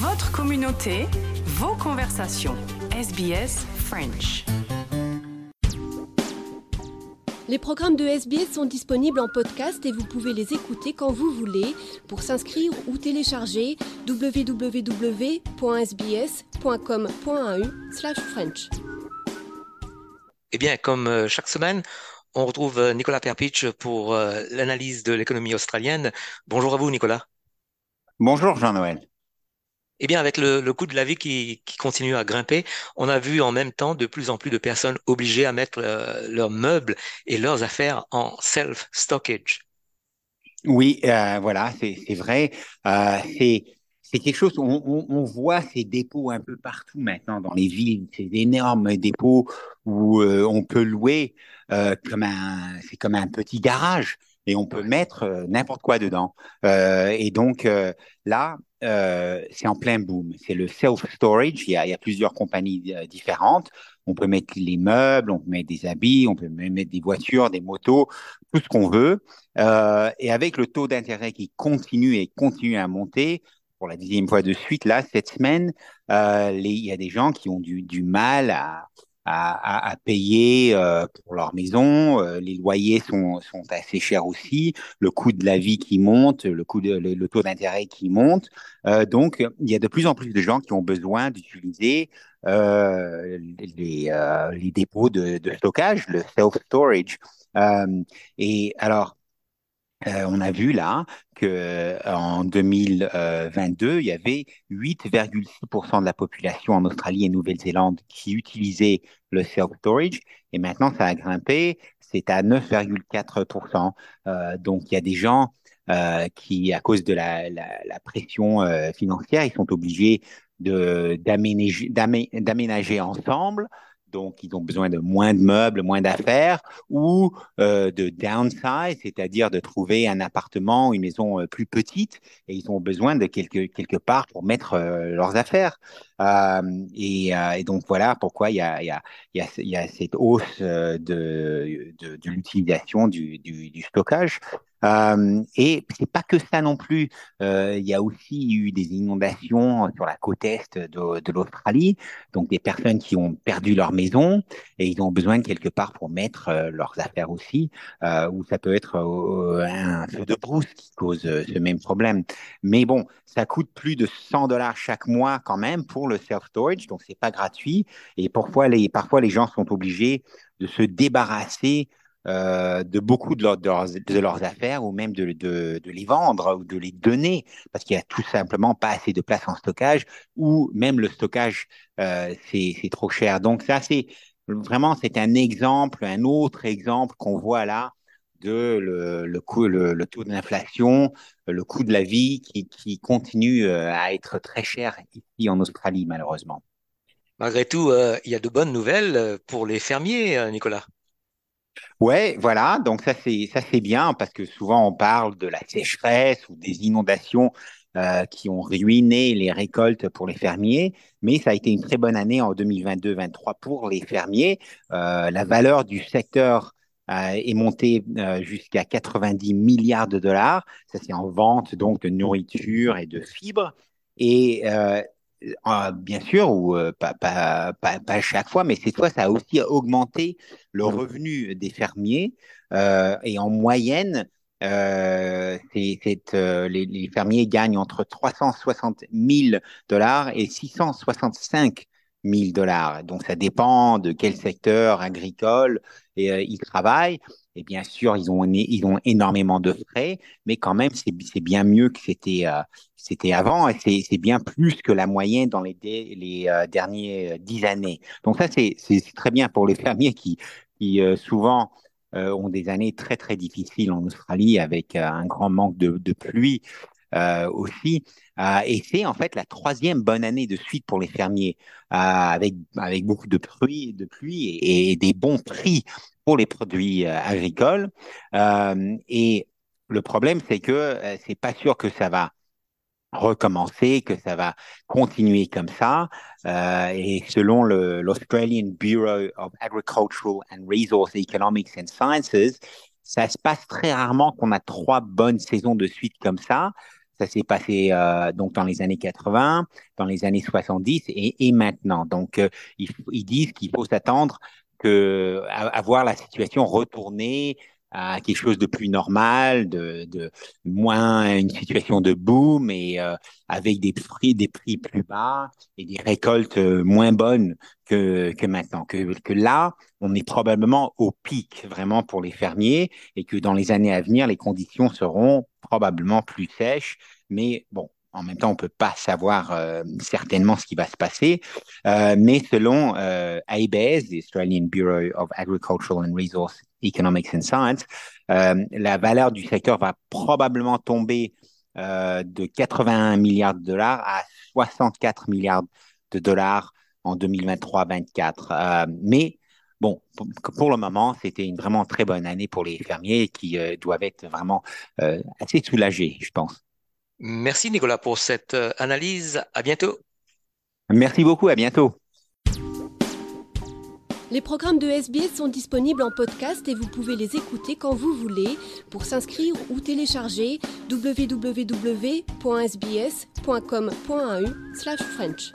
Votre communauté, vos conversations. SBS French. Les programmes de SBS sont disponibles en podcast et vous pouvez les écouter quand vous voulez. Pour s'inscrire ou télécharger, www.sbs.com.au/french. Eh bien, comme euh, chaque semaine, on retrouve euh, Nicolas Perpich pour euh, l'analyse de l'économie australienne. Bonjour à vous, Nicolas. Bonjour, Jean-Noël. Eh bien, avec le, coût de la vie qui, continue à grimper, on a vu en même temps de plus en plus de personnes obligées à mettre euh, leurs meubles et leurs affaires en self-stockage. Oui, euh, voilà, c'est vrai. Euh, c'est quelque chose, on, on, voit ces dépôts un peu partout maintenant dans les villes, ces énormes dépôts où on peut louer comme un, c'est comme un petit garage et on peut mettre n'importe quoi dedans. et donc là, euh, c'est en plein boom. C'est le self-storage. Il, y a plusieurs compagnies euh, différentes. On peut mettre les meubles, on peut mettre des habits, on peut mettre des voitures, des motos, tout ce qu'on veut. Euh, et avec le taux d'intérêt qui continue et continue à monter, pour la dixième fois de suite, là, cette semaine, il y a des gens qui ont du mal à, à, payer euh, pour leur maison. Euh, les loyers sont, assez chers aussi. Le coût de la vie qui monte, le, coût le, taux d'intérêt qui monte. Euh, donc, il y a de plus en plus de gens qui ont besoin d'utiliser les, les, dépôts de, de stockage, le self-storage. et alors, euh, on a vu là que euh, en 2022, il y avait 8,6% de la population en Australie et Nouvelle-Zélande qui utilisait le self-storage et maintenant ça a grimpé, c'est à 9,4%. Euh, donc il y a des gens qui, à cause de la, pression financière, ils sont obligés d'aménager ensemble donc ils ont besoin de moins de meubles, moins d'affaires, ou euh, de downsize, c'est-à-dire de trouver un appartement, une maison euh, plus petite, et ils ont besoin de quelque, quelque part pour mettre euh, leurs affaires. Et, donc voilà pourquoi il y a, cette hausse de, l'utilisation du, stockage. Euh, et c'est pas que ça non plus. Euh, il y a aussi eu des inondations sur la côte est de, l'Australie, donc des personnes qui ont perdu leur maison et ils ont besoin quelque part pour mettre euh, leurs affaires aussi. Euh, ou ça peut être un feu de brousse qui cause ce même problème. Mais bon, ça coûte plus de 100 dollars chaque mois quand même pour le self storage, donc c'est pas gratuit. Et parfois les parfois les gens sont obligés de se débarrasser euh, de beaucoup de, de, leurs, affaires ou même de, de, les vendre ou de les donner parce qu'il n'y a tout simplement pas assez de place en stockage ou même le stockage, euh, c'est trop cher. Donc ça, c'est vraiment, c'est un exemple, un autre exemple qu'on voit là de le, coût, le, taux d'inflation, le coût de la vie qui, qui, continue euh, à être très cher ici en Australie, malheureusement. Malgré tout, il y a de bonnes nouvelles pour les fermiers, Nicolas. Ouais, voilà. Donc ça c'est ça c'est bien parce que souvent on parle de la sécheresse ou des inondations euh, qui ont ruiné les récoltes pour les fermiers, mais ça a été une très bonne année en 2022-23 pour les fermiers. Euh, la valeur du secteur euh, est montée jusqu'à 90 milliards de dollars. Ça c'est en vente donc de nourriture et de fibres. Et euh, bien sûr, ou euh, pas, pas, pas, pas, chaque fois, mais cette fois, ça a aussi augmenté le mmh. revenu des fermiers. Euh, et en moyenne, euh, c'est, euh, les, les, fermiers gagnent entre 360 000 dollars et 665 000 dollars. Donc, ça dépend de quel secteur agricole et, ils travaillent. Et bien sûr, ils ont, ils ont énormément de frais, mais quand même, c'est bien mieux que c'était c'était avant et c'est bien plus que la moyenne dans les, les euh, dernières euh, dix années. Donc ça, c'est très bien pour les fermiers qui, qui euh, souvent ont des années très, très difficiles en Australie avec un grand manque de, de pluie aussi. et c'est en fait la troisième bonne année de suite pour les fermiers avec, avec beaucoup de pluie, de pluie et, des bons prix pour les produits agricoles. et le problème, c'est que c'est pas sûr que ça va recommencer, que ça va continuer comme ça. Euh, et selon l'Australian Bureau of Agricultural and Resource Economics and Sciences, ça se passe très rarement qu'on a trois bonnes saisons de suite comme ça. Ça s'est passé euh, donc dans les années 80, dans les années 70 et, et maintenant. Donc, euh, ils, ils, disent qu'il faut s'attendre à, à, voir la situation retourner à quelque chose de plus normal, de, de moins une situation de boom et euh, avec des prix, des prix plus bas et des récoltes euh, moins bonnes que, que maintenant. Que, que là, on est probablement au pic vraiment pour les fermiers et que dans les années à venir, les conditions seront probablement plus sèches. Mais bon, en même temps, on ne peut pas savoir euh, certainement ce qui va se passer, euh, mais selon euh, ABAS, the Australian Bureau of Agricultural and Resource Economics and Science, la valeur du secteur va probablement tomber de 81 milliards de dollars à 64 milliards de dollars en 2023-24. Euh, mais bon, pour, le moment, c'était une vraiment très bonne année pour les fermiers qui doivent être vraiment assez soulagés, je pense. Merci Nicolas pour cette analyse. À bientôt. Merci beaucoup. À bientôt. Les programmes de SBS sont disponibles en podcast et vous pouvez les écouter quand vous voulez. Pour s'inscrire ou télécharger, www.sbs.com.au/french.